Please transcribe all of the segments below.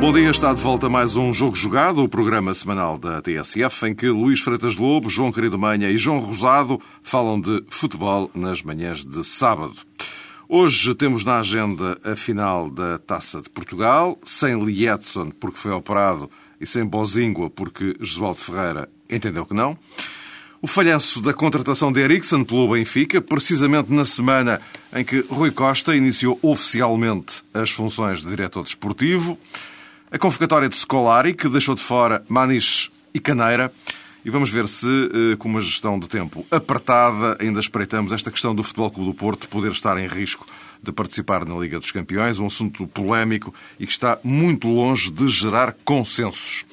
Bom dia, está de volta mais um Jogo Jogado, o programa semanal da TSF, em que Luís Freitas Lobo, João Querido Manha e João Rosado falam de futebol nas manhãs de sábado. Hoje temos na agenda a final da Taça de Portugal, sem Lietzson porque foi operado e sem Bozingua porque Josualdo Ferreira entendeu que não. O falhanço da contratação de Eriksen pelo Benfica, precisamente na semana em que Rui Costa iniciou oficialmente as funções de diretor desportivo. A convocatória de Scolari, que deixou de fora Maniche e Caneira. E vamos ver se, eh, com uma gestão de tempo apertada, ainda espreitamos esta questão do Futebol Clube do Porto poder estar em risco de participar na Liga dos Campeões, um assunto polémico e que está muito longe de gerar consensos.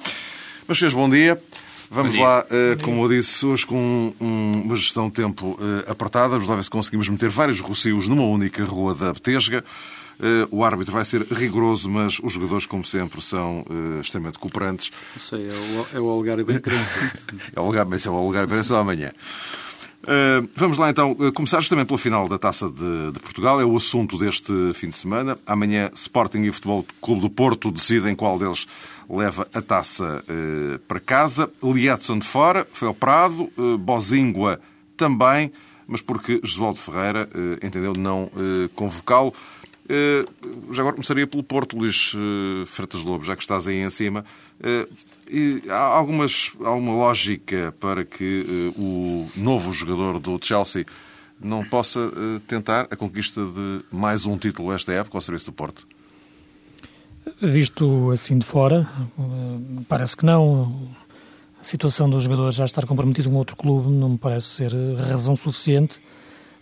Mas, senhores, bom dia. Vamos Bom dia. lá, eh, como eu disse, hoje com um- uma gestão de tempo eh, apertada. Vamos lá ver se conseguimos meter vários rocios numa única rua da Betesga. Eh, O árbitro vai ser rigoroso, mas os jogadores, como sempre, são eh, extremamente cooperantes. Não sei, é o, é o Algarve bem crença. É o lugar, esse é o para essa amanhã. Uh, vamos lá então uh, começar justamente pela final da Taça de, de Portugal. É o assunto deste fim de semana. Amanhã, Sporting e Futebol Clube do Porto decidem qual deles leva a taça uh, para casa. Liedson de fora, foi operado. Uh, Bozingua também, mas porque Josualdo Ferreira uh, entendeu não uh, convocá-lo. Uh, já agora começaria pelo Porto, Luís uh, Freitas Lobo, já que estás aí em cima. Uh, e há algumas, há uma lógica para que o novo jogador do Chelsea não possa tentar a conquista de mais um título esta época ao serviço do Porto? Visto assim de fora, eh, parece que não. A situação do jogador já estar comprometido com outro clube não me parece ser razão suficiente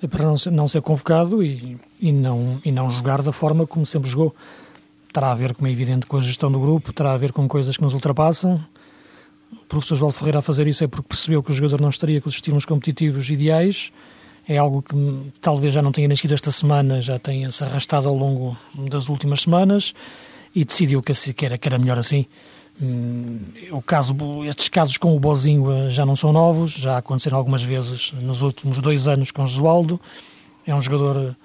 para não ser, não ser convocado e, e, não, e não jogar da forma como sempre jogou. Terá a ver, como é evidente, com a gestão do grupo, terá a ver com coisas que nos ultrapassam. O professor João Ferreira a fazer isso é porque percebeu que o jogador não estaria com os estímulos competitivos ideais. É algo que talvez já não tenha nascido esta semana, já tenha-se arrastado ao longo das últimas semanas e decidiu que, que, era, que era melhor assim. Hum, O caso, estes casos com o Bozinho eh, já não são novos, já aconteceram algumas vezes nos últimos dois anos com o Josualdo. É um jogador eh,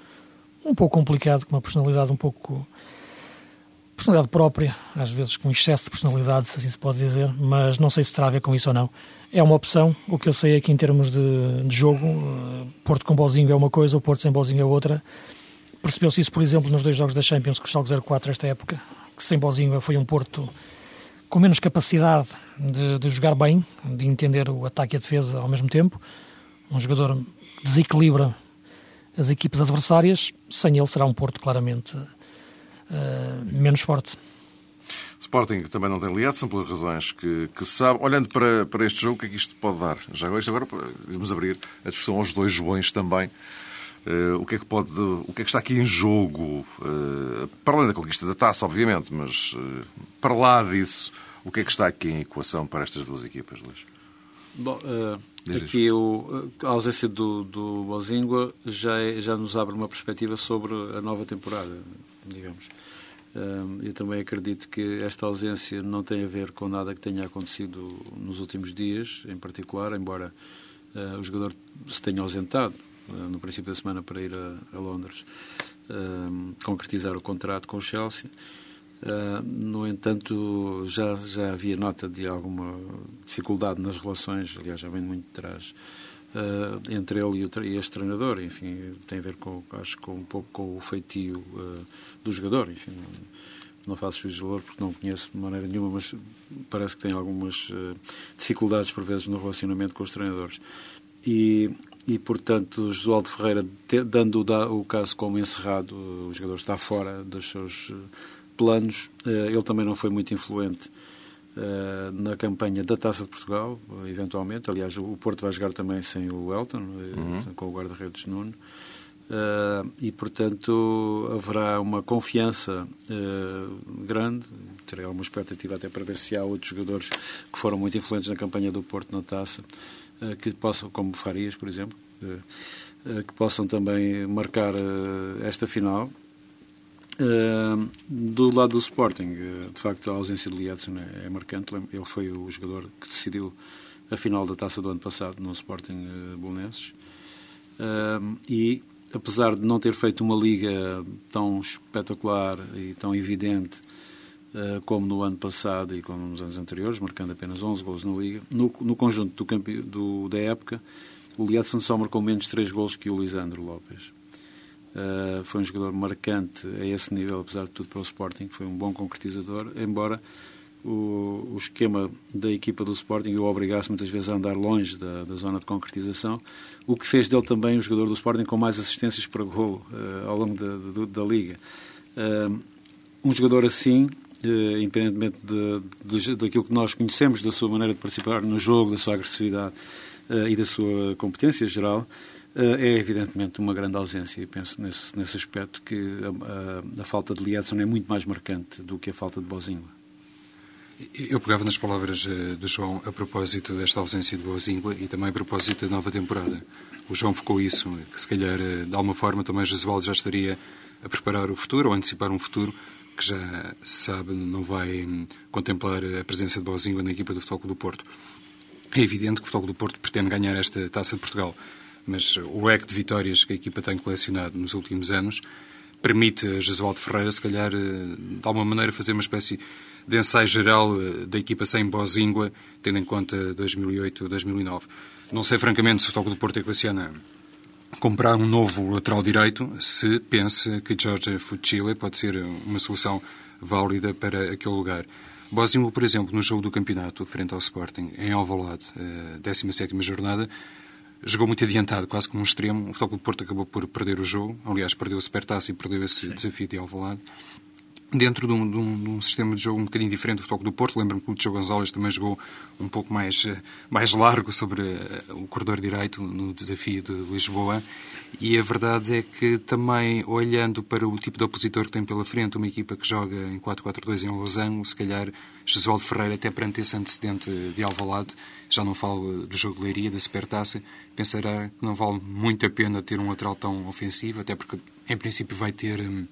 um pouco complicado, com uma personalidade um pouco. personalidade própria, às vezes com excesso de personalidade, se assim se pode dizer, mas não sei se terá a ver com isso ou não. É uma opção, o que eu sei é que em termos de, de jogo, eh, Porto com Bozinho é uma coisa, o Porto sem Bozinho é outra. Percebeu-se isso, por exemplo, nos dois jogos da Champions, com o Schalke 04 esta época, que sem Bozinho foi um Porto com menos capacidade de, de jogar bem, de entender o ataque e a defesa ao mesmo tempo. Um jogador que desequilibra as equipes adversárias. Sem ele será um Porto claramente eh, menos forte. Sporting também não tem Liedson, pelas razões que, que sabe. Olhando para, para este jogo, o que é que isto pode dar? Já agora, agora vamos abrir a discussão aos dois Joões também. Eh, o, que é que pode, o que é que está aqui em jogo? Eh, para além da conquista da taça, obviamente, mas eh, para lá disso, o que é que está aqui em equação para estas duas equipas, Luís? Bom, Diz aqui o, a ausência do, do Bozingua já, é- já nos abre uma perspectiva sobre a nova temporada, digamos. Eh, eu também acredito que esta ausência não tem a ver com nada que tenha acontecido nos últimos dias, em particular, embora eh, o jogador se tenha ausentado no princípio da semana para ir a, a Londres eh, concretizar o contrato com o Chelsea. Uh, no entanto, já, já havia nota de alguma dificuldade nas relações, aliás, já vem muito de trás, uh, entre ele e, e este treinador. Enfim, tem a ver, com, acho, com um pouco com o feitio uh, do jogador. Enfim, não, não faço juízo de valor porque não conheço de maneira nenhuma, mas parece que tem algumas dificuldades, por vezes, no relacionamento com os treinadores. E, e portanto, Josualdo Ferreira, dando o, caso como encerrado, o jogador está fora dos seus uh, planos. Eh, Ele também não foi muito influente eh, na campanha da Taça de Portugal, eh, eventualmente. Aliás, o Porto vai jogar também sem o Elton, eh, com o guarda-redes Nuno. Eh, e, portanto, haverá uma confiança eh, grande. Terei alguma expectativa até para ver se há outros jogadores que foram muito influentes na campanha do Porto na taça que possam, como Farias, por exemplo, que possam também marcar esta final. do lado do Sporting, de facto, a ausência de Liadson é, é marcante. Ele foi o jogador que decidiu a final da taça do ano passado no Sporting Bolonenses. e apesar de não ter feito uma liga tão espetacular e tão evidente como no ano passado e como nos anos anteriores, marcando apenas 11 gols na liga, no, no conjunto do, campe, do, da época, o Liadson só marcou menos 3 gols que o Lisandro Lopes. Uh, foi um jogador marcante a esse nível, apesar de tudo, para o Sporting, foi um bom concretizador, embora o, o, esquema da equipa do Sporting o obrigasse muitas vezes a andar longe da, da, zona de concretização, o que fez dele também o jogador do Sporting com mais assistências para gol uh, ao longo da, da, da Liga. Uh, um jogador assim, independentemente de, de, daquilo que nós conhecemos, da sua maneira de participar no jogo, da sua agressividade e da sua competência geral, é evidentemente uma grande ausência e penso nesse, nesse aspecto que a, a, a falta de Liedson é muito mais marcante do que a falta de Bozingua. Eu pegava nas palavras eh, do João a propósito desta ausência de Boazíngua e também a propósito da nova temporada. O João focou isso, que se calhar, eh, de alguma forma, também Jesualdo já estaria a preparar o futuro ou a antecipar um futuro que já se sabe não vai hum, contemplar a presença de Boazíngua na equipa do Futebol do Porto. É evidente que o Futebol do Porto pretende ganhar esta Taça de Portugal, mas o leque de vitórias que a equipa tem colecionado nos últimos anos permite a Jesualdo Ferreira, se calhar, eh, de alguma maneira, fazer uma espécie de ensaio geral eh, da equipa sem Bozingua, tendo em conta 2008-2009. Não sei, francamente, se o Toque do Porto equaciona comprar um novo lateral direito, se pensa que Jorge Fuchile pode ser uma solução válida para aquele lugar. Bozingua, por exemplo, no jogo do campeonato, frente ao Sporting, em Alvalade, 17ª eh, jornada, jogou muito adiantado, quase como um extremo. O Futebol do Porto acabou por perder o jogo. Aliás, perdeu o Supertaça e perdeu esse Sim. desafio de Alvalade dentro de um, de, um, de um, sistema de jogo um bocadinho diferente do Futebol do Porto. Lembro-me que o Tio Gonzalez também jogou um pouco mais, eh, mais largo sobre eh, o corredor direito no desafio de Lisboa. E a verdade é que também, olhando para o tipo de opositor que tem pela frente, uma equipa que joga em 4-4-2 em Losango, se calhar Jesualdo Ferreira, até perante esse antecedente de Alvalade, já não falo do jogo de Leiria, da Supertaça, pensará que não vale muito a pena ter um lateral tão ofensivo, até porque, em princípio, vai ter hum,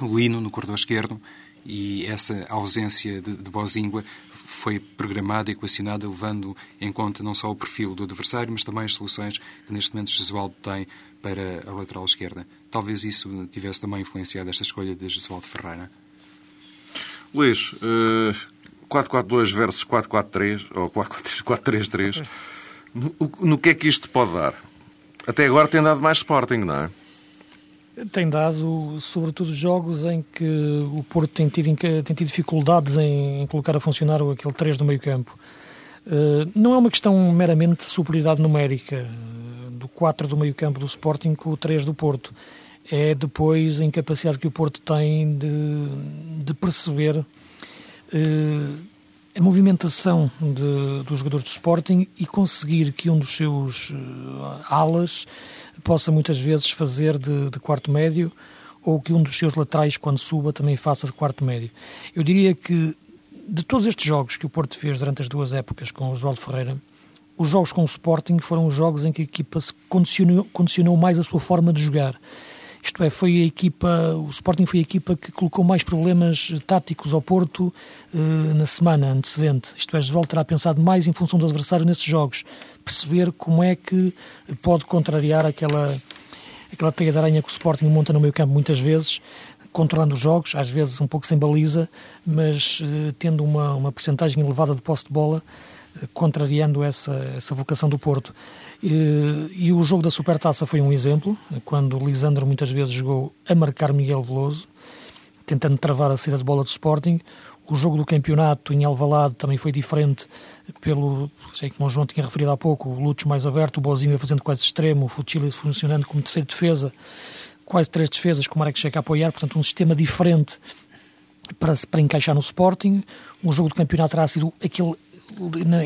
Lino no corredor esquerdo e essa ausência de, de Bozingua foi programada e equacionada levando em conta não só o perfil do adversário, mas também as soluções que neste momento Jesualdo tem para a lateral esquerda. Talvez isso tivesse também influenciado esta escolha de Jesualdo Ferreira. Luís, uh, eh, 4-4-2 versus 4-4-3 ou 4-3-3, no, no que é que isto pode dar? Até agora tem dado mais Sporting, não é? Tem dado, sobretudo, jogos em que o Porto tem tido, tem tido dificuldades em, colocar a funcionar aquele 3 do meio campo. Uh, não é uma questão meramente de superioridade numérica uh, do 4 do meio campo do Sporting com o 3 do Porto. É depois a incapacidade que o Porto tem de, de perceber uh, a movimentação de, dos jogadores do Sporting e conseguir que um dos seus alas possa muitas vezes fazer de, de quarto médio ou que um dos seus laterais, quando suba, também faça de quarto médio. Eu diria que de todos estes jogos que o Porto fez durante as duas épocas com o Oswaldo Ferreira, os jogos com o Sporting foram os jogos em que a equipa se condicionou, condicionou mais a sua forma de jogar. Isto é, foi a equipa, o Sporting foi a equipa que colocou mais problemas táticos ao Porto eh, na semana antecedente. Isto é, Oswaldo terá pensado mais em função do adversário nesses jogos perceber como é que pode contrariar aquela, aquela teia de aranha que o Sporting monta no meio campo muitas vezes, controlando os jogos, às vezes um pouco sem baliza, mas uh, tendo uma, uma percentagem elevada de posse de bola, uh, contrariando essa, essa vocação do Porto. E o jogo da Supertaça foi um exemplo, quando Lisandro muitas vezes jogou a marcar Miguel Veloso, tentando travar a saída de bola do Sporting. O jogo do campeonato em Alvalade também foi diferente, pelo, sei que o João tinha referido há pouco, o Lutz mais aberto, o Bozinho fazendo quase extremo, o Fuchile funcionando como terceiro defesa, quase três defesas com o Marek Checa a apoiar, portanto um sistema diferente para, para encaixar no Sporting. O jogo do campeonato terá sido aquele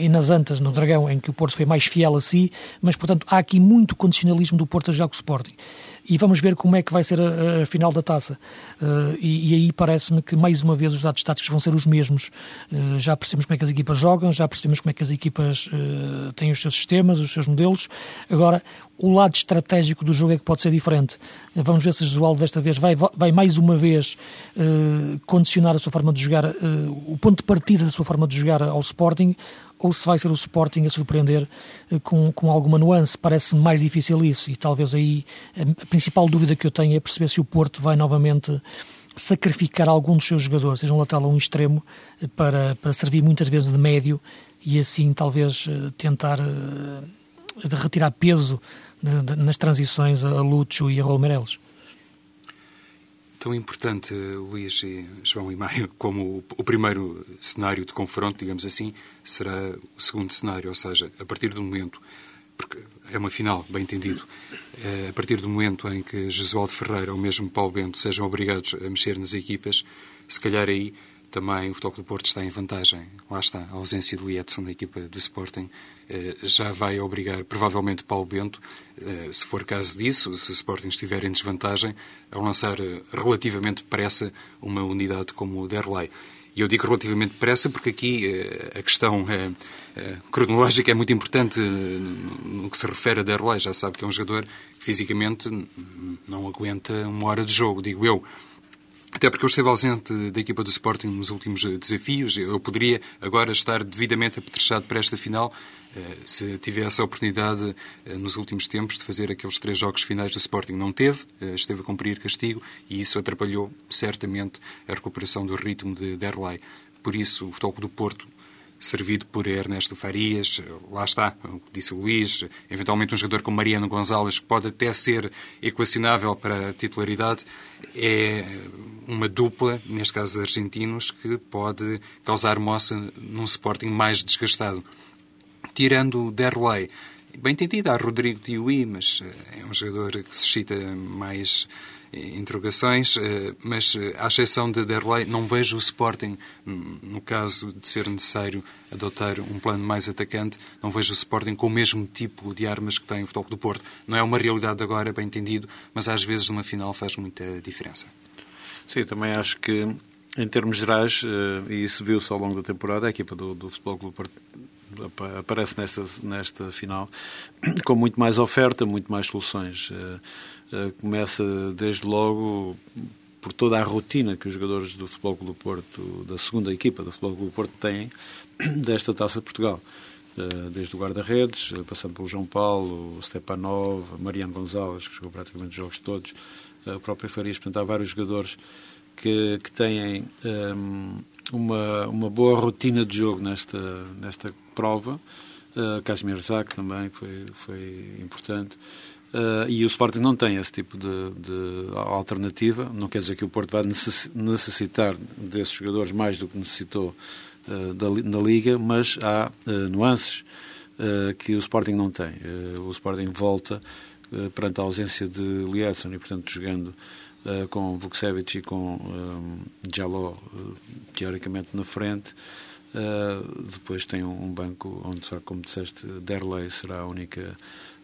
e nas Antas, no Dragão, em que o Porto foi mais fiel a si, mas, portanto, há aqui muito condicionalismo do Porto a jogar com o Sporting. E vamos ver como é que vai ser a, a final da taça. Uh, e, e, aí parece-me que, mais uma vez, os dados táticos vão ser os mesmos. Uh, já percebemos como é que as equipas jogam, já percebemos como é que as equipas uh, têm os seus sistemas, os seus modelos. Agora, o lado estratégico do jogo é que pode ser diferente. Vamos ver se o Josualdo desta vez vai, vai mais uma vez condicionar a sua forma de jogar, o ponto de partida da sua forma de jogar ao Sporting, ou se vai ser o Sporting a surpreender com, com alguma nuance. Parece-me mais difícil isso e talvez aí a principal dúvida que eu tenho é perceber se o Porto vai novamente sacrificar algum dos seus jogadores, seja um lateral ou um extremo, para, para servir muitas vezes de médio e assim talvez eh, tentar retirar peso nas transições a Lúcio e a Raul Meireles. Tão importante, Luís, e João e Mário, como o primeiro cenário de confronto, digamos assim, será o segundo cenário, ou seja, a partir do momento porque é uma final, bem entendido, é, a partir do momento em que Jesualdo Ferreira ou mesmo Paulo Bento sejam obrigados a mexer nas equipas, se calhar aí também o Futebol do Porto está em vantagem. Lá está, a ausência de Lietzen na equipa do Sporting é, já vai obrigar, provavelmente, Paulo Bento, é, se for caso disso, se o Sporting estiver em desvantagem, a lançar relativamente depressa uma unidade como o Derlei. E eu digo relativamente depressa porque aqui a questão eh, cronológica é muito importante eh, no que se refere a Derlei. Já sabe que é um jogador que fisicamente não aguenta uma hora de jogo, digo eu. Até porque eu esteve ausente da equipa do Sporting nos últimos desafios. Eu poderia agora estar devidamente apetrechado para esta final eh, se tivesse a oportunidade nos últimos tempos de fazer aqueles três jogos finais do Sporting. Não teve, esteve a cumprir castigo e isso atrapalhou certamente a recuperação do ritmo de Derlei. Por isso, o Futebol do Porto servido por Ernesto Farias, lá está, disse o Luís, eventualmente um jogador como Mariano Gonzalez, que pode até ser equacionável para a titularidade, é uma dupla, neste caso argentinos, que pode causar moça num Sporting mais desgastado. Tirando o Derlei, bem entendido, há Rodrigo Tiui, mas é um jogador que suscita mais interrogações, eh, mas eh, à exceção de Derlei, não vejo o Sporting, hum, no caso de ser necessário adotar um plano mais atacante, não vejo o Sporting com o mesmo tipo de armas que tem o Futebol do Porto. Não é uma realidade agora, bem entendido, mas às vezes numa final faz muita diferença. Sim, também acho que, em termos gerais, eh, e isso viu-se ao longo da temporada, a equipa do, do Futebol do Porto aparece nesta, nesta final com muito mais oferta, muito mais soluções. Eh, começa desde logo por toda a rotina que os jogadores do Futebol Clube do Porto, da segunda equipa do Futebol Clube do Porto, têm desta Taça de Portugal. Eh, desde o guarda-redes, eh, passando pelo João Paulo, o Stepanov, Mariano Gonzalez, que jogou praticamente os jogos todos, o próprio Farias, portanto, há vários jogadores que, que têm um, ehm, uma, uma boa rotina de jogo nesta, nesta prova. Uh, Casimir Zac também, foi, foi importante. Uh, e o Sporting não tem esse tipo de, de, alternativa. Não quer dizer que o Porto vai necessitar desses jogadores mais do que necessitou uh, da, na Liga, mas há uh, nuances que o Sporting não tem. o Sporting volta perante a ausência de Liedson e, portanto, jogando com Vukcevic e com um, Jaló, teoricamente, na frente. depois tem um, banco onde, como disseste, Derley será a única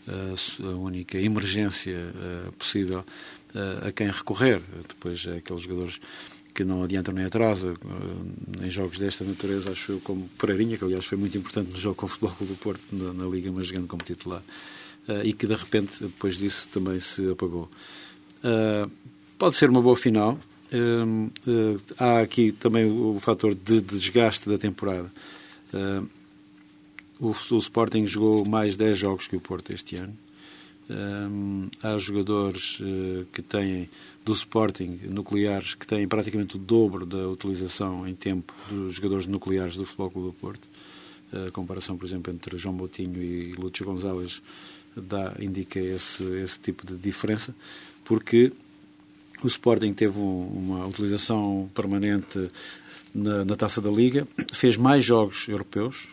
a única emergência eh, possível eh, a quem recorrer. Depois, é aqueles jogadores que não adiantam nem atrasam. Eh, em jogos desta natureza, acho eu, como Pereirinha, que aliás foi muito importante no jogo com o Futebol do Porto na, na, Liga, mas jogando como titular, e que de repente, depois disso, também se apagou. pode ser uma boa final. há aqui também o, fator de desgaste da temporada. O, o Sporting jogou mais 10 jogos que o Porto este ano. Um, há jogadores uh, que têm do Sporting nucleares que têm praticamente o dobro da utilização em tempo dos jogadores nucleares do Futebol Clube do Porto. A comparação, por exemplo, entre João Moutinho e Lúcio Gonzalez dá, indica esse, esse tipo de diferença, porque o Sporting teve um, uma utilização permanente na, na, Taça da Liga, fez mais jogos europeus,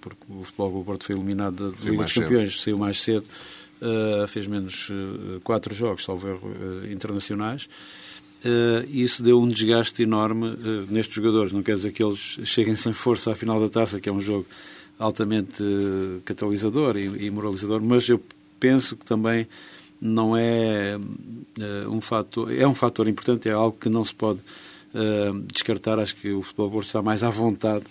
porque o Futebol do Porto foi eliminado da Liga dos Campeões, cedo. saiu mais cedo, uh, fez menos uh, quatro jogos, salvo erro, internacionais. e isso deu um desgaste enorme nestes jogadores. Não quer dizer que eles cheguem sem força à final da taça, que é um jogo altamente catalisador e, e moralizador, mas eu penso que também não é um fator, é um fator importante, é algo que não se pode descartar. Acho que o futebol Porto está mais à vontade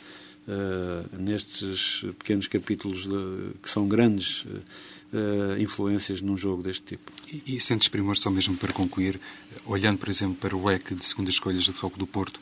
nestes pequenos capítulos de, que são grandes uh, influências num jogo deste tipo. E, e sentes primor, só mesmo para concluir, olhando, por exemplo, para o leque de segundas escolhas do Foco do Porto,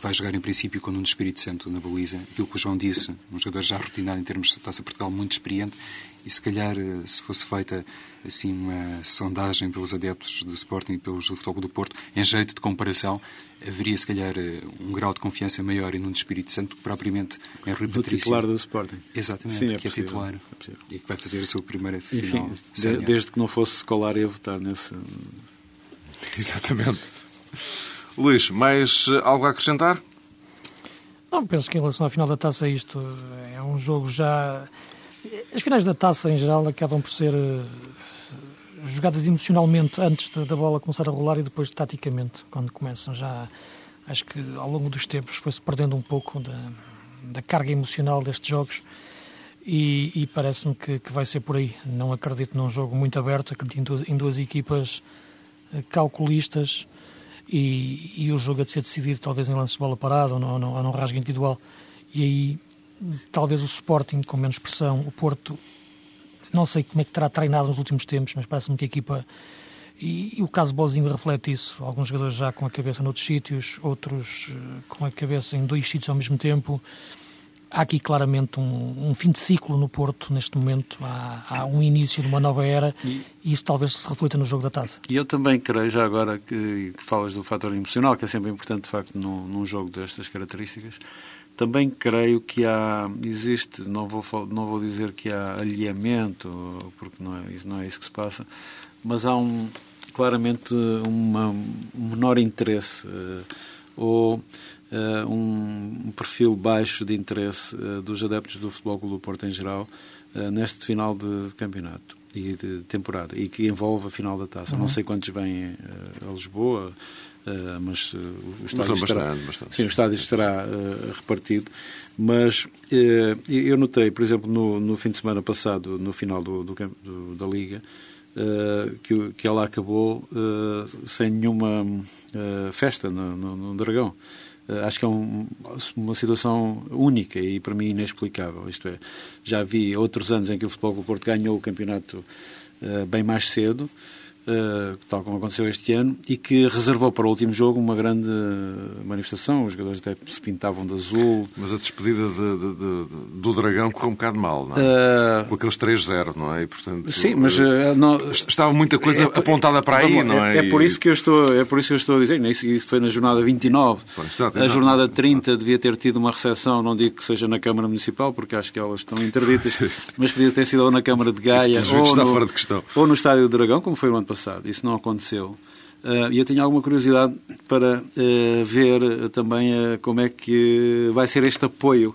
vai jogar em princípio com um Espírito Santo na baliza. Aquilo que o João disse, um jogador já rotinado em termos de Taça Portugal, muito experiente, e se calhar, eh, se fosse feita assim uma sondagem pelos adeptos do Sporting e pelos do Futebol do Porto, em jeito de comparação, haveria se calhar eh, um grau de confiança maior em Nuno Espírito Santo que propriamente em Rui do Patrício. titular do Sporting. Exatamente, Sim, é que é possível, titular é e que vai fazer a sua primeira final. Enfim, desde que não fosse Scolari a votar nesse... Exatamente. Luís, mais eh, algo a acrescentar? Não, penso que em relação à final da taça isto é um jogo já... As finais da taça em geral acabam por ser eh, jogadas emocionalmente antes da bola começar a rolar e depois taticamente, quando começam já. Acho que ao longo dos tempos foi-se perdendo um pouco da, da carga emocional destes jogos e, e parece-me que, que, vai ser por aí. Não acredito num jogo muito aberto, acredito em duas, em duas equipas eh, calculistas e, e, o jogo a de ser decidido talvez em lance de bola parada ou, num rasgo individual. E aí talvez o Sporting com menos pressão, o Porto não sei como é que terá treinado nos últimos tempos, mas parece-me que a equipa. E, e, o caso Bozinho reflete isso. Alguns jogadores já com a cabeça noutros sítios, outros uh, com a cabeça em dois sítios ao mesmo tempo. Há aqui claramente um, um fim de ciclo no Porto neste momento. Há, há um início de uma nova era e, e, isso talvez se reflita no jogo da taça. E eu também creio, já agora que, que falas do fator emocional, que é sempre importante de facto num, num jogo destas características, também creio que há, existe, não vou, não vou dizer que há alinhamento, porque não é, não é isso que se passa, mas há um, claramente uma, um menor interesse uh, ou uh, um, perfil baixo de interesse uh, dos adeptos do Futebol Clube do Porto em geral neste final de, de, campeonato e de temporada e que envolve a final da taça. Uhum. Não sei quantos vêm a Lisboa, Uh, mas uh, o estádio mas estará, bastante. Sim, o estádio estará uh, repartido. Mas eu notei, por exemplo, no, no, fim de semana passado, no final do, do, do da Liga, que, que ela acabou sem nenhuma festa no, no, no Dragão. acho que é um, uma situação única e para mim inexplicável. Isto é, já vi outros anos em que o Futebol do Porto ganhou o campeonato bem mais cedo tal como aconteceu este ano, e que reservou para o último jogo uma grande manifestação. Os jogadores até se pintavam de azul. Mas a despedida de, de, de, do Dragão correu um bocado mal, não é? Uh... Com aqueles 3-0, não é? E, portanto, Sim, mas uh, não... estava muita coisa é, apontada para aí, não é? É, é, por isso que eu estou, é por isso que eu estou a dizer. Isso, isso foi na jornada 29. Pois, a jornada 30 devia ter tido uma recepção, não digo que seja na Câmara Municipal, porque acho que elas estão interditas, mas podia ter sido ou na Câmara de Gaia ou no, ou no Estádio do Dragão, como foi o ano passado. Isso não aconteceu. Uh, e eu tenho alguma curiosidade para uh, ver uh, também como é que vai ser este apoio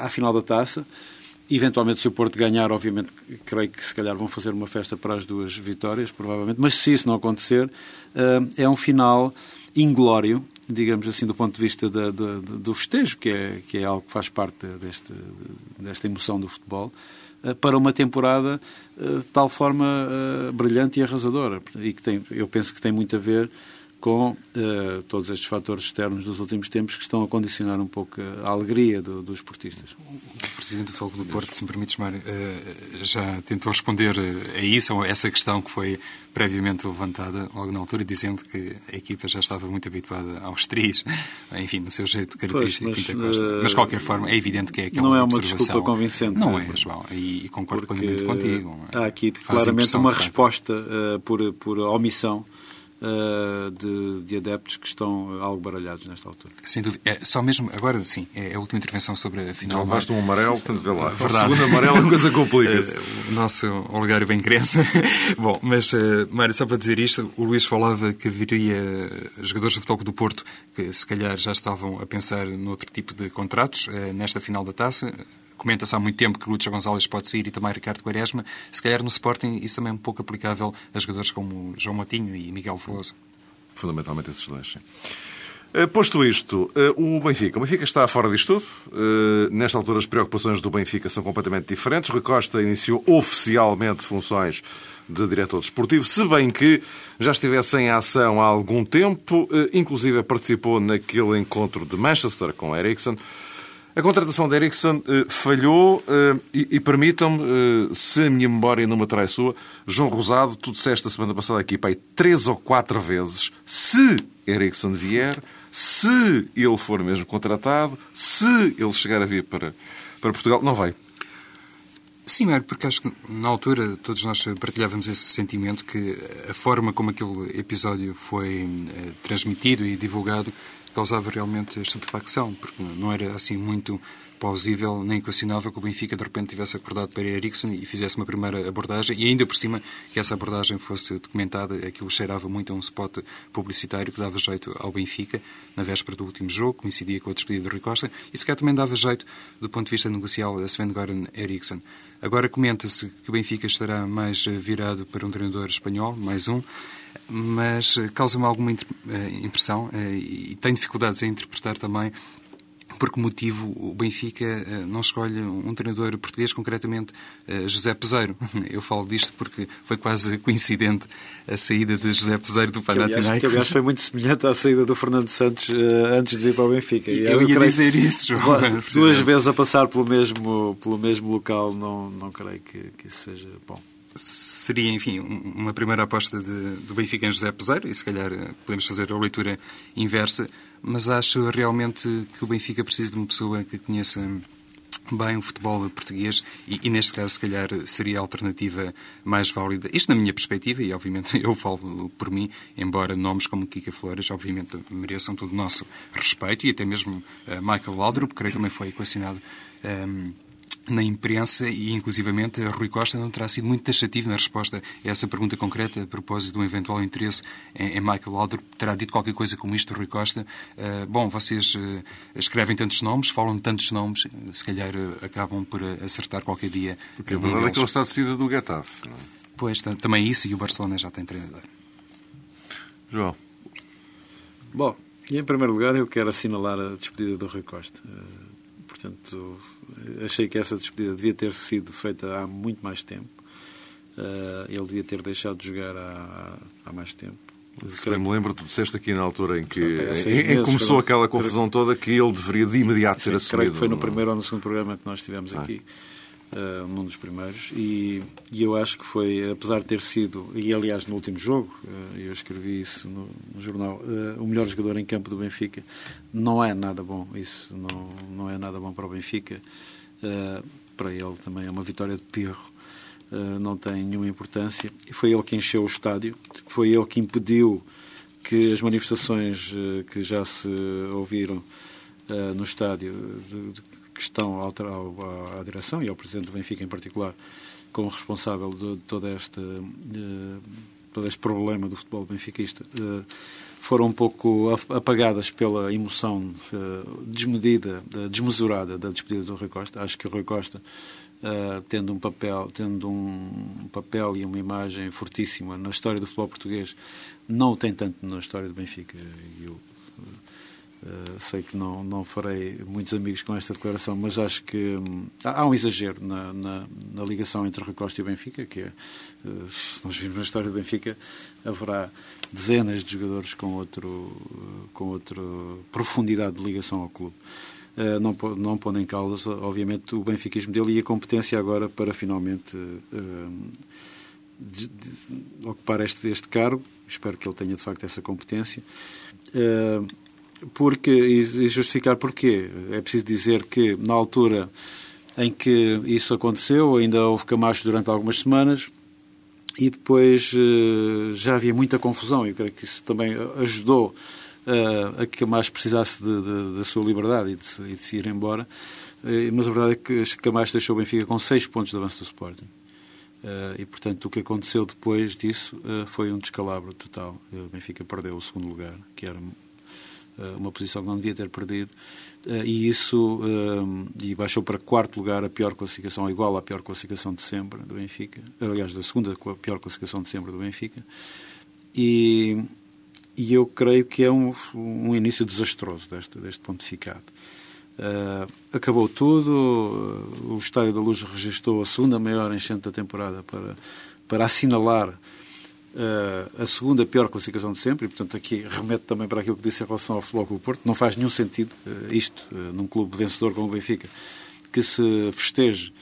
à final da taça. Eventualmente, se o Porto ganhar, obviamente, creio que se calhar vão fazer uma festa para as duas vitórias, provavelmente. Mas se isso não acontecer, é um final inglório, digamos assim, do ponto de vista da, da, do festejo, que é, que é algo que faz parte deste, desta emoção do futebol. Eh, para uma temporada eh, de tal forma eh, brilhante e arrasadora. E que tem, eu penso que tem muito a ver com uh, todos estes fatores externos dos últimos tempos que estão a condicionar um pouco a alegria do, dos esportistas. O Presidente do Fogo do Porto, se me permites, Mário, uh, já tentou responder a isso, a essa questão que foi previamente levantada logo na altura, dizendo que a equipa já estava muito habituada aos tris, enfim, no seu jeito característico pois, mas. Uh, mas, de qualquer forma, é evidente que é aquela Não é uma desculpa convincente. Não é, João, e, e concordo plenamente contigo. Há aqui claramente uma resposta por, por omissão de, de, adeptos que estão algo baralhados nesta altura. Sem dúvida. É, só mesmo, agora sim, é a última intervenção sobre a final. Já levaste um amarelo, portanto, vê lá. Verdade. O segundo amarelo a coisa complica-se. o nosso olegário bem crença. Bom, mas, uh, Mário, só para dizer isto, o Luís falava que viria jogadores do Futebol do Porto que se calhar já estavam a pensar noutro tipo de contratos uh, nesta final da taça comenta-se há muito tempo que Lúcio Gonzalez pode sair e também Ricardo Quaresma. Se calhar no Sporting isso também é um pouco aplicável a jogadores como João Motinho e Miguel Veloso. Fundamentalmente esses dois, sim. Eh, posto isto, eh, o Benfica. O Benfica está fora disto tudo. Eh, nesta altura, as preocupações do Benfica são completamente diferentes. Rui Costa iniciou oficialmente funções de diretor desportivo, se bem que já estivesse em ação há algum tempo, inclusive participou naquele encontro de Manchester com Ericsson. A contratação de Ericsson eh, falhou eh, e, e permitam-me, eh, se a minha memória não me traiçoa, João Rosado, tu disseste a semana passada aqui, pai, três ou quatro vezes, se Ericsson vier, se ele for mesmo contratado, se ele chegar a vir para, para Portugal, não vai. Sim, Mário, porque acho que na altura todos nós partilhávamos esse sentimento que a forma como aquele episódio foi transmitido e divulgado causava realmente estupefacção, porque não era assim muito plausível nem questionável que o Benfica de repente tivesse acordado para Ericsson e fizesse uma primeira abordagem e ainda por cima que essa abordagem fosse documentada, aquilo cheirava muito a um spot publicitário que dava jeito ao Benfica na véspera do último jogo, coincidia com a despedida de Rui Costa e sequer também dava jeito do ponto de vista negocial a Sven-Goran Eriksson. Agora comenta-se que o Benfica estará mais virado para um treinador espanhol, mais um, mas causa-me alguma eh, impressão eh, e tenho dificuldades em interpretar também por que motivo o Benfica eh, não escolhe um treinador português, concretamente José Peseiro. Eu falo disto porque foi quase coincidente a saída de José Peseiro do Panathinaikos. Que, aliás, foi muito semelhante à saída do Fernando Santos antes de vir para o Benfica. E eu, eu ia dizer isso, João. Duas vezes a passar pelo mesmo, pelo mesmo local, não, não creio que, que isso seja bom seria, enfim, uma primeira aposta de, do Benfica em José Peseiro, e se calhar eh, podemos fazer a leitura inversa, mas acho realmente que o Benfica precisa de uma pessoa que conheça bem o futebol português e, e, neste caso, se calhar, seria a alternativa mais válida. Isto na minha perspectiva, e obviamente eu falo por mim, embora nomes como Kika Flores, obviamente, mereçam todo o nosso respeito, e até mesmo uh, Michael Laudrup, creio que também foi equacionado um, ehm, na imprensa e, inclusivamente, Rui Costa não terá sido muito taxativo na resposta a essa pergunta concreta a propósito de um eventual interesse em, em Michael Alder. Terá dito qualquer coisa como isto, Rui Costa. Uh, bom, vocês uh, escrevem tantos nomes, falam de tantos nomes, se calhar uh, acabam por acertar qualquer dia. Porque a verdade é que ele está decidida do Getafe. Não é? Pois, também isso, e o Barcelona já tem treinador. João. Bom, e em primeiro lugar eu quero assinalar a despedida do Rui Costa. Portanto, achei que essa despedida devia ter sido feita há muito mais tempo. Uh, ele devia ter deixado de jogar há, há mais tempo. Se bem me lembro, tu disseste aqui na altura em que, em, em começou aquela confusão toda que ele deveria de imediato ter assumido. Creio que foi no primeiro ou no segundo programa que nós tivemos ah. aqui uh, num dos primeiros, e, e, eu acho que foi, apesar de ter sido, e aliás no último jogo, uh, eu escrevi isso no, no jornal, uh, o melhor jogador em campo do Benfica, não é nada bom isso, não, não é nada bom para o Benfica, para ele também é uma vitória de perro. não tem nenhuma importância. E foi ele que encheu o estádio, foi ele que impediu que as manifestações que já se ouviram no estádio de, de, que estão à, direção e ao Presidente do Benfica em particular como responsável de toda esta, de todo este problema do futebol benfiquista eh, foram um pouco apagadas pela emoção eh, desmedida, desmesurada da despedida do Rui Costa. Acho que o Rui Costa, eh, tendo um papel, tendo um papel e uma imagem fortíssima na história do futebol português, não o tem tanto na história do Benfica. Eu Uh, sei que não, não farei muitos amigos com esta declaração, mas acho que hum, há um exagero na, na, na, ligação entre Rui Costa e Benfica, que é, uh, se nós virmos na história do Benfica, haverá dezenas de jogadores com, outro, uh, com outra profundidade de ligação ao clube. não, não pondo em causa, obviamente, o benfiquismo dele e a competência agora para finalmente de, de, ocupar este, este cargo. Espero que ele tenha, de facto, essa competência. Porque, e justificar porquê. É preciso dizer que, na altura em que isso aconteceu, ainda houve Camacho durante algumas semanas, e depois eh, já havia muita confusão, e eu creio que isso também ajudou uh, a que Camacho precisasse da sua liberdade e de, e de, se ir embora. Uh, mas a verdade é que Camacho deixou o Benfica com seis pontos de avanço do Sporting. E, portanto, o que aconteceu depois disso foi um descalabro total. O Benfica perdeu o segundo lugar, que era eh, uma posição que não devia ter perdido, eh, e isso eh, e baixou para quarto lugar a pior classificação, igual à pior classificação de sempre do Benfica, aliás, da segunda pior classificação de sempre do Benfica, e, e eu creio que é um, um início desastroso deste, deste pontificado. Uh, acabou tudo, o Estádio da Luz registrou a segunda maior enchente da temporada para, para assinalar uh, a segunda pior classificação de sempre, e portanto aqui remete também para aquilo que disse em relação ao Clube Porto, não faz nenhum sentido uh, isto, uh, num clube vencedor como o Benfica, que se festeje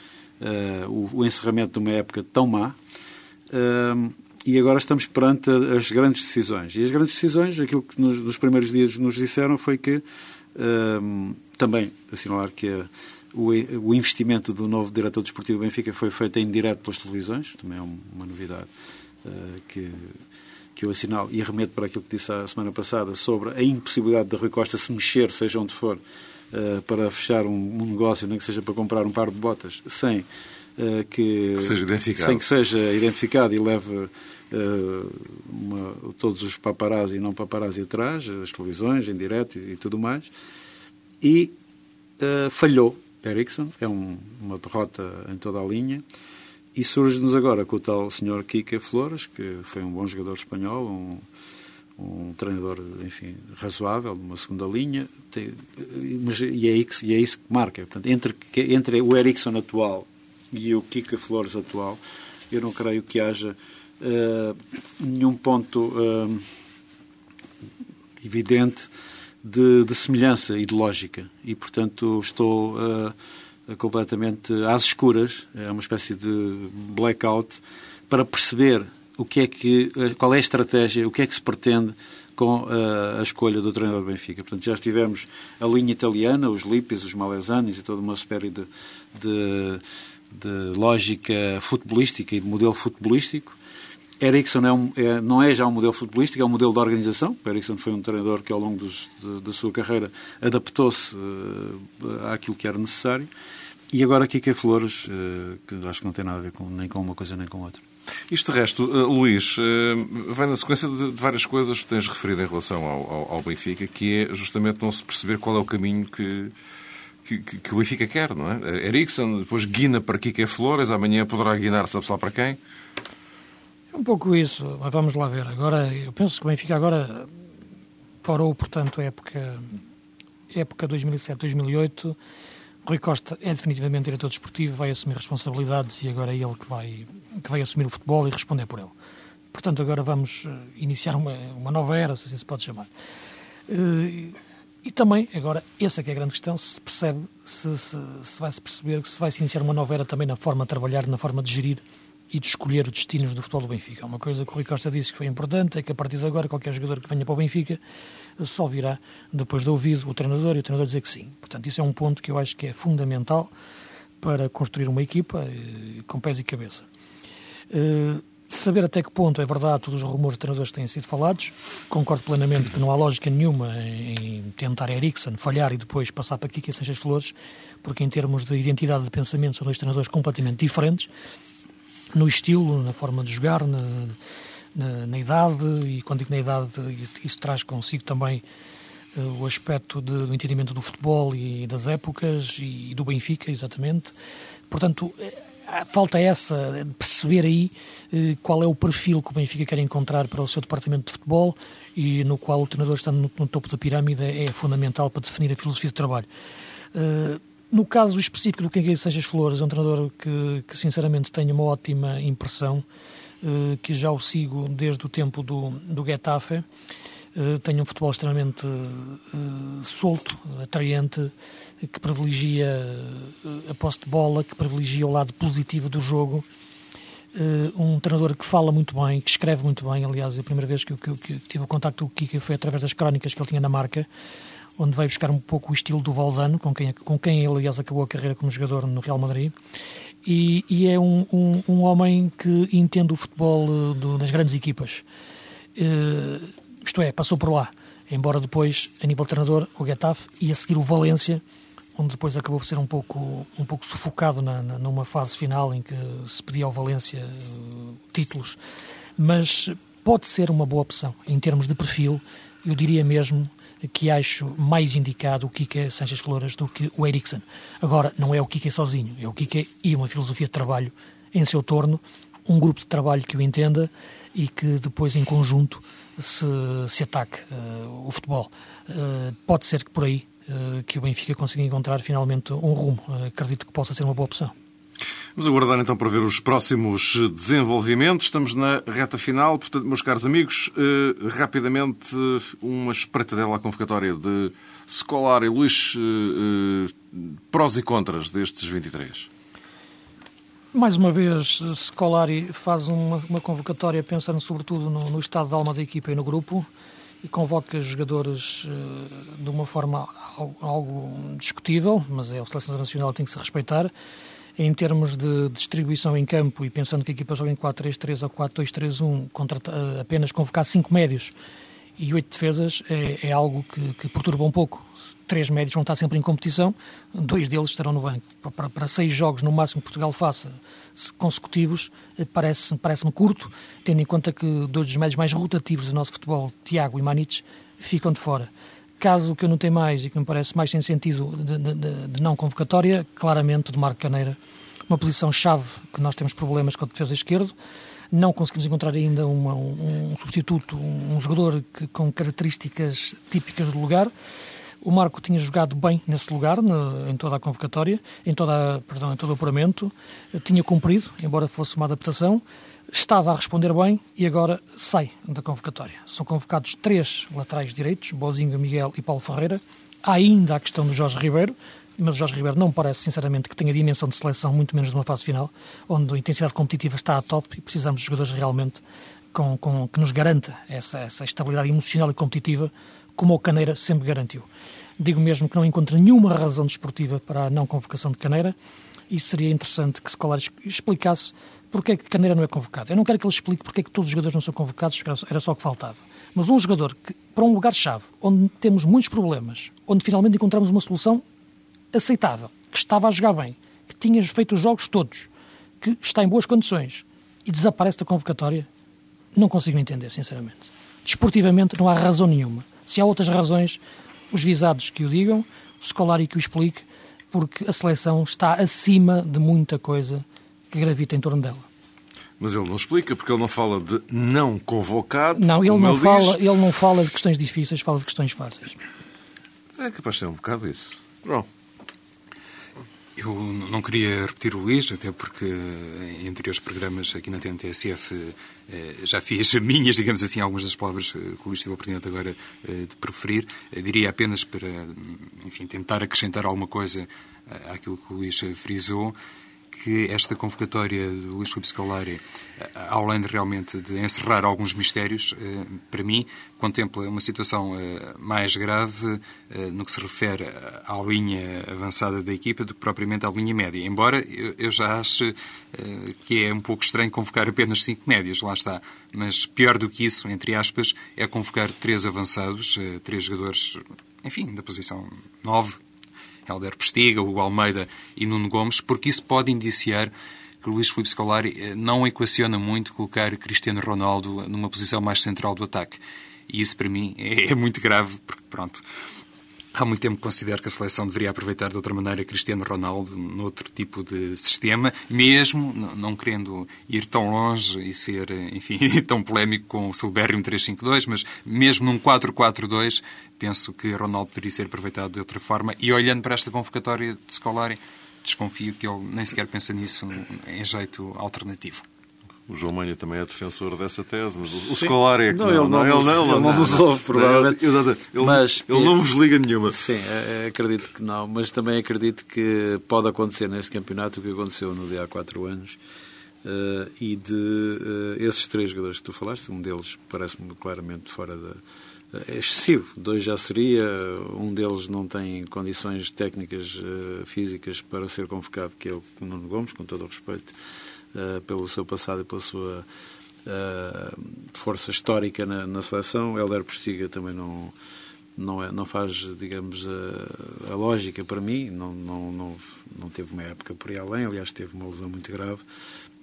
o, o, encerramento de uma época tão má, e agora estamos perante as grandes decisões. E as grandes decisões, aquilo que nos, nos primeiros dias nos disseram foi que, também assinalar que a, o, investimento do novo diretor desportivo do Benfica foi feito em direto pelas televisões, também é uma novidade que, que eu assinalo e remeto para aquilo que disse a semana passada sobre a impossibilidade da Rui Costa se mexer, seja onde for, uh, para fechar um, negócio, nem que seja para comprar um par de botas, sem, uh, que, que seja sem que seja identificado e leve uma, todos os paparazzi e não paparazzi atrás, as televisões em direto e, e tudo mais. E falhou Ericsson, é um, uma derrota em toda a linha. E surge-nos agora com o tal senhor Kike Flores, que foi um bom jogador espanhol, um, um treinador, enfim, razoável, uma segunda linha, tem, mas, e, é isso, e é isso que marca. Portanto, entre, entre o Ericsson atual e o Kike Flores atual, eu não creio que haja uh, nenhum ponto uh, evidente de, de, semelhança. E, portanto, estou uh, completamente às escuras, é uma espécie de blackout, para perceber o que é que, eh, qual é a estratégia, o que é que se pretende com uh, a escolha do treinador do Benfica. Portanto, já tivemos a linha italiana, os Lipis, os Malesanis e toda uma série de, de, de lógica futebolística e de modelo futebolístico. Ericsson é um, é, não é já um modelo futebolístico, é um modelo de organização. Ericsson foi um treinador que, ao longo dos, de, da sua carreira, adaptou-se uh, àquilo que era necessário. E agora que é Flores, uh, que acho que não tem nada a ver com, nem com uma coisa nem com outra. Isto de resto, uh, Luís, uh, vem na sequência de, de, várias coisas que tens referido em relação ao, ao, ao, Benfica, que é justamente não se perceber qual é o caminho que, que, que o Benfica quer, não é? Ericsson, depois guina para Kike Flores, amanhã poderá guinar, sabe-se lá para quem? É um pouco isso, mas vamos lá ver. Agora, eu penso que o Benfica agora parou, portanto, a época, época 2007-2008. Rui Costa é definitivamente diretor desportivo, vai assumir responsabilidades e agora é ele que vai, que vai assumir o futebol e responder por ele. Portanto, agora vamos eh, iniciar uma, uma nova era, se assim se pode chamar. Eh, e também, agora, essa é que é a grande questão, se percebe, se, se, se vai-se perceber que se vai se iniciar uma nova era também na forma de trabalhar, na forma de gerir e de escolher os destinos do futebol do Benfica. Uma coisa que o Rui Costa disse que foi importante é que a partir de agora qualquer jogador que venha para o Benfica só virá depois de ouvido o treinador e o treinador dizer que sim. Portanto, isso é um ponto que eu acho que é fundamental para construir uma equipa eh, com pés e cabeça. Uh, saber até que ponto é verdade todos os rumores de treinadores que têm sido falados. Concordo plenamente que não há lógica nenhuma em tentar Eriksen falhar e depois passar para Kiki Seixas Flores, porque em termos de identidade de pensamento são dois treinadores completamente diferentes no estilo, na forma de jogar, na, na, na idade, e quando digo na idade, isso traz consigo também uh, o aspecto de, do entendimento do futebol e das épocas e do Benfica, exatamente. Portanto, eh, falta essa, perceber aí uh, qual é o perfil que o Benfica quer encontrar para o seu departamento de futebol e no qual o treinador estando no, no topo da pirâmide é fundamental para definir a filosofia de trabalho. Uh, no caso específico do Quem Sejas Flores, é um treinador que, que sinceramente tenho uma ótima impressão, uh, que já o sigo desde o tempo do, do Getafe. Uh, tenho um futebol extremamente uh, solto, atraente, que privilegia a posse de bola, que privilegia o lado positivo do jogo. um treinador que fala muito bem, que escreve muito bem. Aliás, a primeira vez que, que, que tive o contacto com o Kika foi através das crónicas que ele tinha na marca onde vai buscar um pouco o estilo do Valdano, com quem, com quem ele, aliás, acabou a carreira como jogador no Real Madrid. E, e é um, um, um, homem que entende o futebol uh, do, das grandes equipas. Uh, isto é, passou por lá, embora depois, a nível treinador, o Getafe e a seguir o Valência, onde depois acabou por ser um pouco, um pouco sufocado na, na, numa fase final em que se pedia ao Valência uh, títulos. Mas pode ser uma boa opção, em termos de perfil, eu diria mesmo que acho mais indicado o Kike Sanchez Flores do que o Eriksen. Agora, não é o Kike sozinho, é o Kike e uma filosofia de trabalho em seu torno, um grupo de trabalho que o entenda e que depois, em conjunto, se, se ataque uh, o futebol. Uh, pode ser que por aí uh, que o Benfica consiga encontrar finalmente um rumo. acredito que possa ser uma boa opção. Vamos aguardar então para ver os próximos desenvolvimentos. Estamos na reta final. Portanto, meus caros amigos, eh, rapidamente uma espreitadela à convocatória de Scolar e Luís, eh, eh, prós e contras destes 23. Mais uma vez, Scolari faz uma, uma convocatória pensando sobretudo no, no, estado de alma da equipa e no grupo e convoca jogadores uh, de uma forma algo, algo, discutível, mas é a seleção nacional tem que se respeitar. Em termos de distribuição em campo e pensando que a equipa joga em 4-3-3 ou 4-2-3-1, apenas convocar cinco médios e oito defesas é, é algo que, que, perturba um pouco. Três médios vão estar sempre em competição, dois deles estarão no banco. Para, para seis jogos, no máximo, que Portugal faça consecutivos, eh, parece-me parece curto, tendo em conta que dois dos médios mais rotativos do nosso futebol, Tiago e Manites, ficam de fora. Caso que eu não tenha mais e que me parece mais sem sentido de, de, de não convocatória, claramente de Marco Caneira, uma posição-chave que nós temos problemas com a defesa esquerda. Não conseguimos encontrar ainda uma, um, um, substituto, um, um jogador que, com características típicas do lugar. O Marco tinha jogado bem nesse lugar, em toda a convocatória, em, toda, perdão, em todo o apuramento, tinha cumprido, embora fosse uma adaptação, estava a responder bem e agora sai da convocatória. São convocados três laterais direitos, Bozinho, Miguel e Paulo Ferreira. Há ainda a questão do Jorge Ribeiro, mas o Jorge Ribeiro não parece, sinceramente, que tenha dimensão de seleção, muito menos de uma fase final, onde a intensidade competitiva está a top e precisamos de jogadores realmente com, com, que nos garanta essa, essa estabilidade emocional e competitiva, como o Caneira sempre garantiu. Digo mesmo que não encontro nenhuma razão desportiva para a não convocação de Caneira e seria interessante que Scolari explicasse porque é que Caneira não é convocado. Eu não quero que ele explique porque é que todos os jogadores não são convocados, era só o que faltava. Mas um jogador que, para um lugar-chave, onde temos muitos problemas, onde finalmente encontramos uma solução, aceitável, que estava a jogar bem, que tinha feito os jogos todos, que está em boas condições e desaparece da convocatória, não consigo entender, sinceramente. Desportivamente não há razão nenhuma. Se há outras razões, os visados que o digam, o Scolari que o explique, porque a seleção está acima de muita coisa que gravita em torno dela. Mas ele não explica, porque ele não fala de não convocado. Não, ele não, ele fala, diz... ele não fala de questões difíceis, fala de questões fáceis. É capaz de ser um bocado isso. Pronto. Eu não queria repetir o Luís, até porque em anteriores programas aqui na TNTSF eh, já fiz minhas, digamos assim, algumas das palavras que o Luís teve a oportunidade agora eh, de preferir. Eh, diria apenas para, enfim, tentar acrescentar alguma coisa àquilo que o Luís frisou que esta convocatória do Luís Filipe Scolari, eh, além de realmente de encerrar alguns mistérios, eh, para mim, contempla uma situação eh, mais grave no que se refere à linha avançada da equipa do que propriamente à linha média. Embora eu já ache que é um pouco estranho convocar apenas cinco médias, lá está. Mas pior do que isso, entre aspas, é convocar três avançados, três jogadores, enfim, da posição nove, Helder Postiga, Hugo Almeida e Nuno Gomes, porque isso pode indiciar que o Luís Filipe Scolari eh, não equaciona muito colocar Cristiano Ronaldo numa posição mais central do ataque. E isso, para mim, é, é muito grave, porque, pronto, Há muito tempo considero que a seleção deveria aproveitar de outra maneira Cristiano Ronaldo noutro tipo de sistema, mesmo não querendo ir tão longe e ser, enfim, tão polémico com o Silberium 352, mas mesmo num 4-4-2, penso que Ronaldo poderia ser aproveitado de outra forma. E olhando para esta convocatória de Scolari, desconfio que ele nem sequer pensa nisso em jeito alternativo. O João Manha também é defensor dessa tese, mas o Scolari é que não, ele não, ele não, ele não nos ouve, provavelmente. Ele, mas, ele não vos liga nenhuma. Sim, é, é, acredito que não, mas também acredito que pode acontecer neste campeonato o que aconteceu no dia há quatro anos. Uh, e de uh, esses três jogadores que tu falaste, um deles parece-me claramente fora da. É excessivo, dois já seria, um deles não tem condições técnicas uh, físicas para ser convocado, que é o Nuno Gomes, com todo o respeito uh, pelo seu passado e pela sua uh, força histórica na, na seleção. Helder Postiga também não, não, é, não faz, digamos, a, a, lógica para mim. Não, não, não, não teve uma época por aí além, aliás, teve uma lesão muito grave.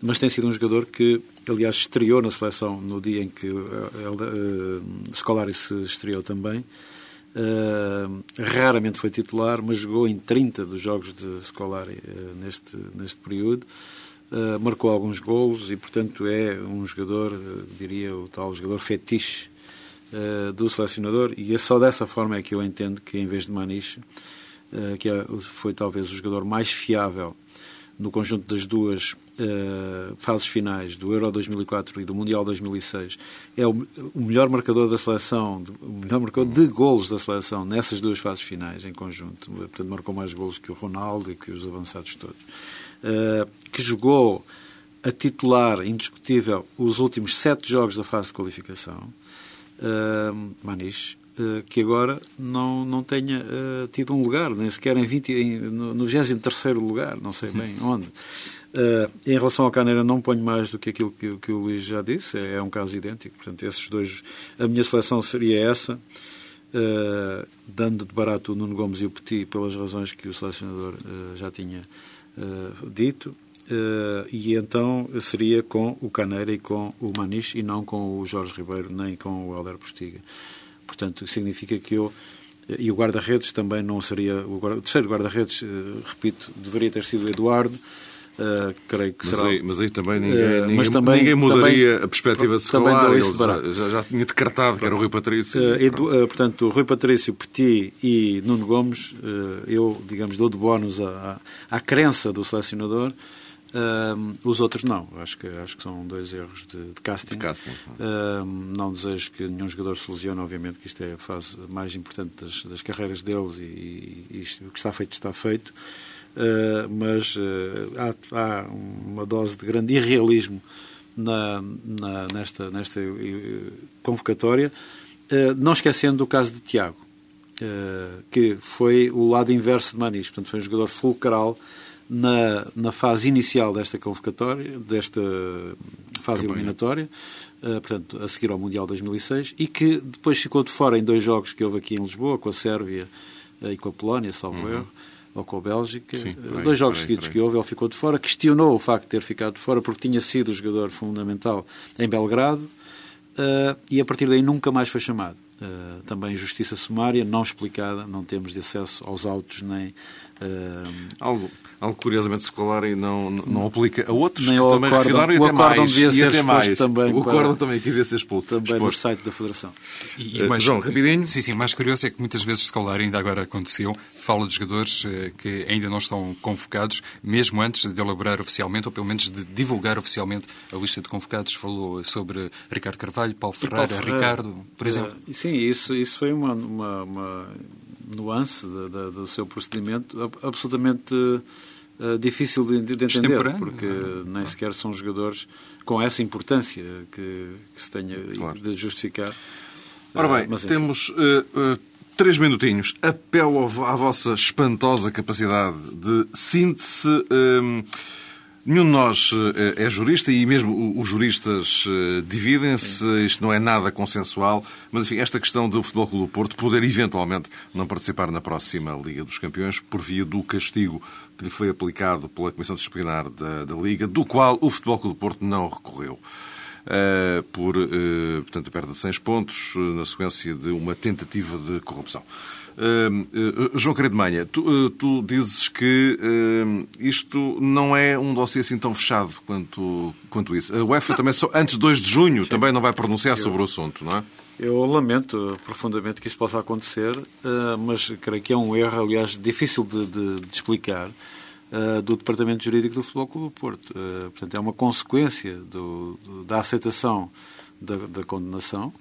Mas tem sido um jogador que, aliás, estreou na seleção no dia em que uh, Scolari se estreou também. Uh, raramente foi titular, mas jogou em 30 dos jogos de Scolari uh, neste, neste período. Uh, marcou alguns golos e, portanto, é um jogador, uh, diria, o tal jogador fetiche uh, do selecionador. E é só dessa forma é que eu entendo que, em vez de Maniche, que é, foi talvez o jogador mais fiável no conjunto das duas uh, fases finais do Euro 2004 e do Mundial 2006, é o, o melhor marcador da seleção, o melhor marcador de golos da seleção nessas duas fases finais em conjunto. Portanto, marcou mais golos que o Ronaldo e que os avançados todos. Uh, que jogou a titular indiscutível os últimos sete jogos da fase de qualificação. Uh, Maniche, uh, que agora não, não tenha uh, tido um lugar, nem sequer em 20, em, no, no 23 lugar, não sei bem onde. Uh, em relação ao Caneira, não ponho mais do que aquilo que, que, o Luís já disse, é, é, um caso idêntico. Portanto, esses dois, a minha seleção seria essa, uh, dando de barato o Nuno Gomes e o Petit pelas razões que o selecionador uh, já tinha dito. e então seria com o Caneira e com o Maniche e não com o Jorge Ribeiro nem com o Helder Postiga. Portanto, significa que eu e o guarda-redes também não seria o, terceiro guarda-redes, repito, deveria ter sido Eduardo. Uh, creio que mas será. Aí, mas aí também ninguém, uh, ninguém, também, ninguém mudaria também, a perspectiva de Scolari. Já, já, já tinha decretado que era o Rui Patrício. Uh, edu, portanto, Rui Patrício, Petit e Nuno Gomes, eu, digamos, dou de bónus à, à crença do selecionador. os outros não. Acho que, acho que são dois erros de, de casting. De casting. não desejo que nenhum jogador se lesione, obviamente, que isto é a fase mais importante das, das carreiras deles e, e, e o que está feito está feito. Uh, mas uh, há, há, uma dose de grande irrealismo na, na, nesta, nesta uh, convocatória, não esquecendo do caso de Tiago, que foi o lado inverso de Manis, portanto foi um jogador fulcral na, na fase inicial desta convocatória, desta fase eliminatória, portanto, a seguir ao Mundial 2006, e que depois ficou de fora em dois jogos que houve aqui em Lisboa, com a Sérvia e com a Polónia, salvo uhum. erro, ou com a Bélgica. Sim, aí, Dois jogos aí, seguidos que houve, ele ficou de fora, questionou o facto de ter ficado de fora porque tinha sido o jogador fundamental em Belgrado uh, e a partir daí nunca mais foi chamado. Uh, também justiça sumária não explicada, não temos de acesso aos autos nem. Uh, algo, algo curiosamente escolar e não, não aplica a outros nem que também acórdão, refilaram e até mais. Devia ser até mais. Também o acórdão também que devia ser expulso. Também exposto. no site da Federação. E, e mais, João, rapidinho. Sim, sim, mais curioso é que muitas vezes escolar ainda agora aconteceu, fala de jogadores que ainda não estão convocados, mesmo antes de elaborar oficialmente, ou pelo menos de divulgar oficialmente a lista de convocados. Falou sobre Ricardo Carvalho, Paulo Ferreira, Paulo Ferreira Ricardo, por exemplo. Uh, sim, isso, isso foi uma, uma, uma nuance de, de, do seu procedimento absolutamente uh, difícil de, de entender, porque nem sequer são jogadores com essa importância que, que se tenha claro. de justificar. Ora bem, uh, temos uh, três minutinhos. Apelo à vossa espantosa capacidade de síntese. Nenhum de nós eh, é jurista e mesmo os juristas eh, dividem-se, isto não é nada consensual, mas enfim, esta questão do Futebol Clube do Porto poder eventualmente não participar na próxima Liga dos Campeões por via do castigo que lhe foi aplicado pela Comissão Disciplinar da, da Liga, do qual o Futebol Clube do Porto não recorreu. Uh, por, uh, portanto, a perda de 6 pontos uh, na sequência de uma tentativa de corrupção. Uh, uh, João Manha, tu, uh, tu, dizes que isto não é um dossiê assim tão fechado quanto, quanto isso. A UEFA também, só, antes de 2 de junho, Sim. também não vai pronunciar eu, sobre o assunto, não é? Eu lamento profundamente que isso possa acontecer, mas creio que é um erro, aliás, difícil de, de, de explicar. Do Departamento Jurídico do Futebol Clube do Porto. portanto, é uma consequência do, do, da aceitação da, da condenação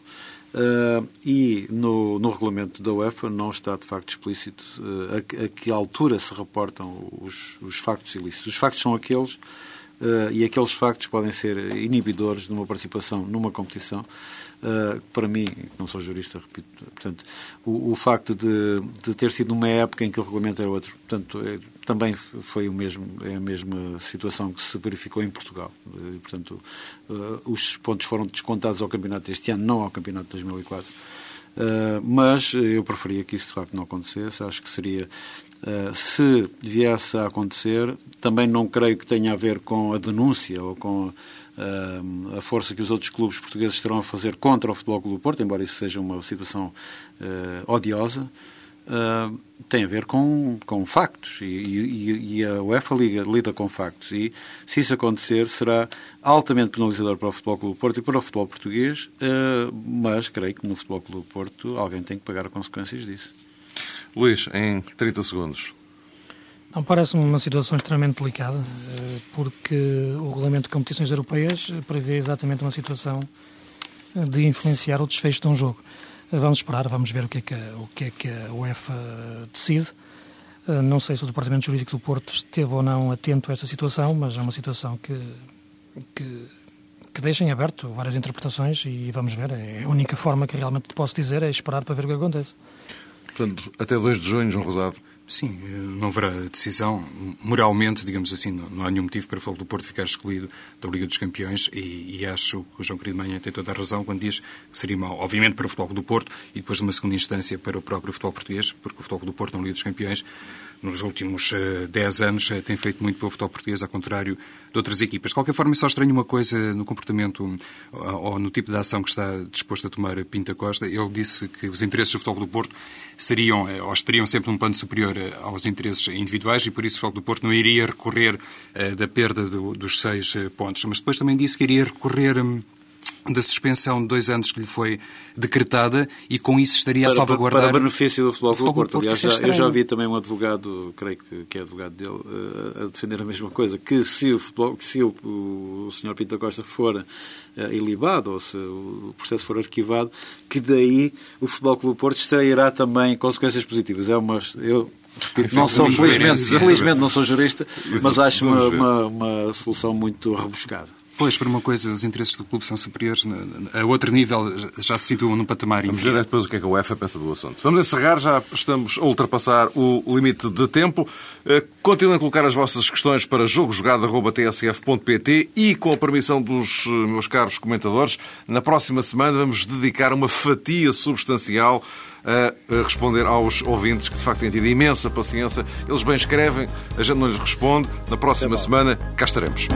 Uh, e no, no, regulamento da UEFA não está de facto explícito uh, a, a, que altura se reportam os, os, factos ilícitos. Os factos são aqueles uh, e aqueles factos podem ser inibidores de uma participação numa competição. para mim, não sou jurista, repito, portanto, o, o facto de, de, ter sido numa época em que o regulamento era outro, portanto, é, também foi o mesmo, é a mesma situação que se verificou em Portugal. E, portanto, uh, os pontos foram descontados ao campeonato deste ano, não ao campeonato de 2004. Uh, mas eu preferia que isso de facto não acontecesse. Acho que seria, uh, se viesse a acontecer, também não creio que tenha a ver com a denúncia ou com a força que os outros clubes portugueses estarão a fazer contra o Futebol Clube do Porto, embora isso seja uma situação odiosa uh, tem a ver com, com factos e, e, e, a UEFA liga, lida com factos e se isso acontecer será altamente penalizador para o Futebol Clube do Porto e para o futebol português, uh, mas creio que no Futebol Clube do Porto alguém tem que pagar as consequências disso. Luís, em 30 segundos. Não, parece-me uma situação extremamente delicada, eh, porque o Regulamento de Competições Europeias prevê exatamente uma situação de influenciar o desfecho de um jogo. Vamos esperar, vamos ver o que é que o que é que a UEFA decide. Não sei se o Departamento Jurídico do Porto esteve ou não atento a essa situação, mas é uma situação que, que, que deixa em aberto várias interpretações e vamos ver. É a única forma que realmente posso dizer é esperar para ver o que acontece. Portanto, até 2 de junho, João Rosado. Sim, não haverá decisão. Moralmente, digamos assim, não, há nenhum motivo para o Futebol do Porto ficar excluído da Liga dos Campeões e, e acho que o João Querido Manhã tem toda a razão quando diz que seria mau, obviamente, para o Futebol do Porto e depois, numa segunda instância, para o próprio futebol português, porque o Futebol do Porto na Liga dos Campeões nos últimos 10 uh, anos uh, tem feito muito pelo futebol português, ao contrário de outras equipas. De qualquer forma, só estranho uma coisa no comportamento uh, ou no tipo de ação que está disposto a tomar Pinta Costa. Ele disse que os interesses do futebol do Porto seriam ou estariam sempre num plano superior aos interesses individuais e por isso o futebol do Porto não iria recorrer da perda do, dos seis pontos. Mas depois também disse que iria recorrer um, da suspensão de dois anos que lhe foi decretada e com isso estaria para, a salvaguardar... Para benefício do Futebol Clube Porto. Aliás, já, eu já vi também um advogado, creio que, que é advogado dele, uh, a defender a mesma coisa, que se o, futebol, que se o, o, o Sr. Pinto Costa for uh, ilibado ou se o processo for arquivado, que daí o Futebol Clube Porto extrairá também consequências positivas. É uma... Eu, não sou, felizmente, felizmente não sou jurista, mas acho uma, uma, uma solução muito rebuscada. Pois, por uma coisa, os interesses do clube são superiores, a outro nível já se situam num patamar Vamos ver depois o que é que a UEFA pensa do assunto. Vamos encerrar, já estamos a ultrapassar o limite de tempo. Eh, continuem a colocar as vossas questões para jogojogado.tsf.pt e, com a permissão dos eh, meus caros comentadores, na próxima semana vamos dedicar uma fatia substancial a responder aos ouvintes que de facto têm tido imensa paciência. Eles bem escrevem, a gente não lhes responde. Na próxima semana cá estaremos.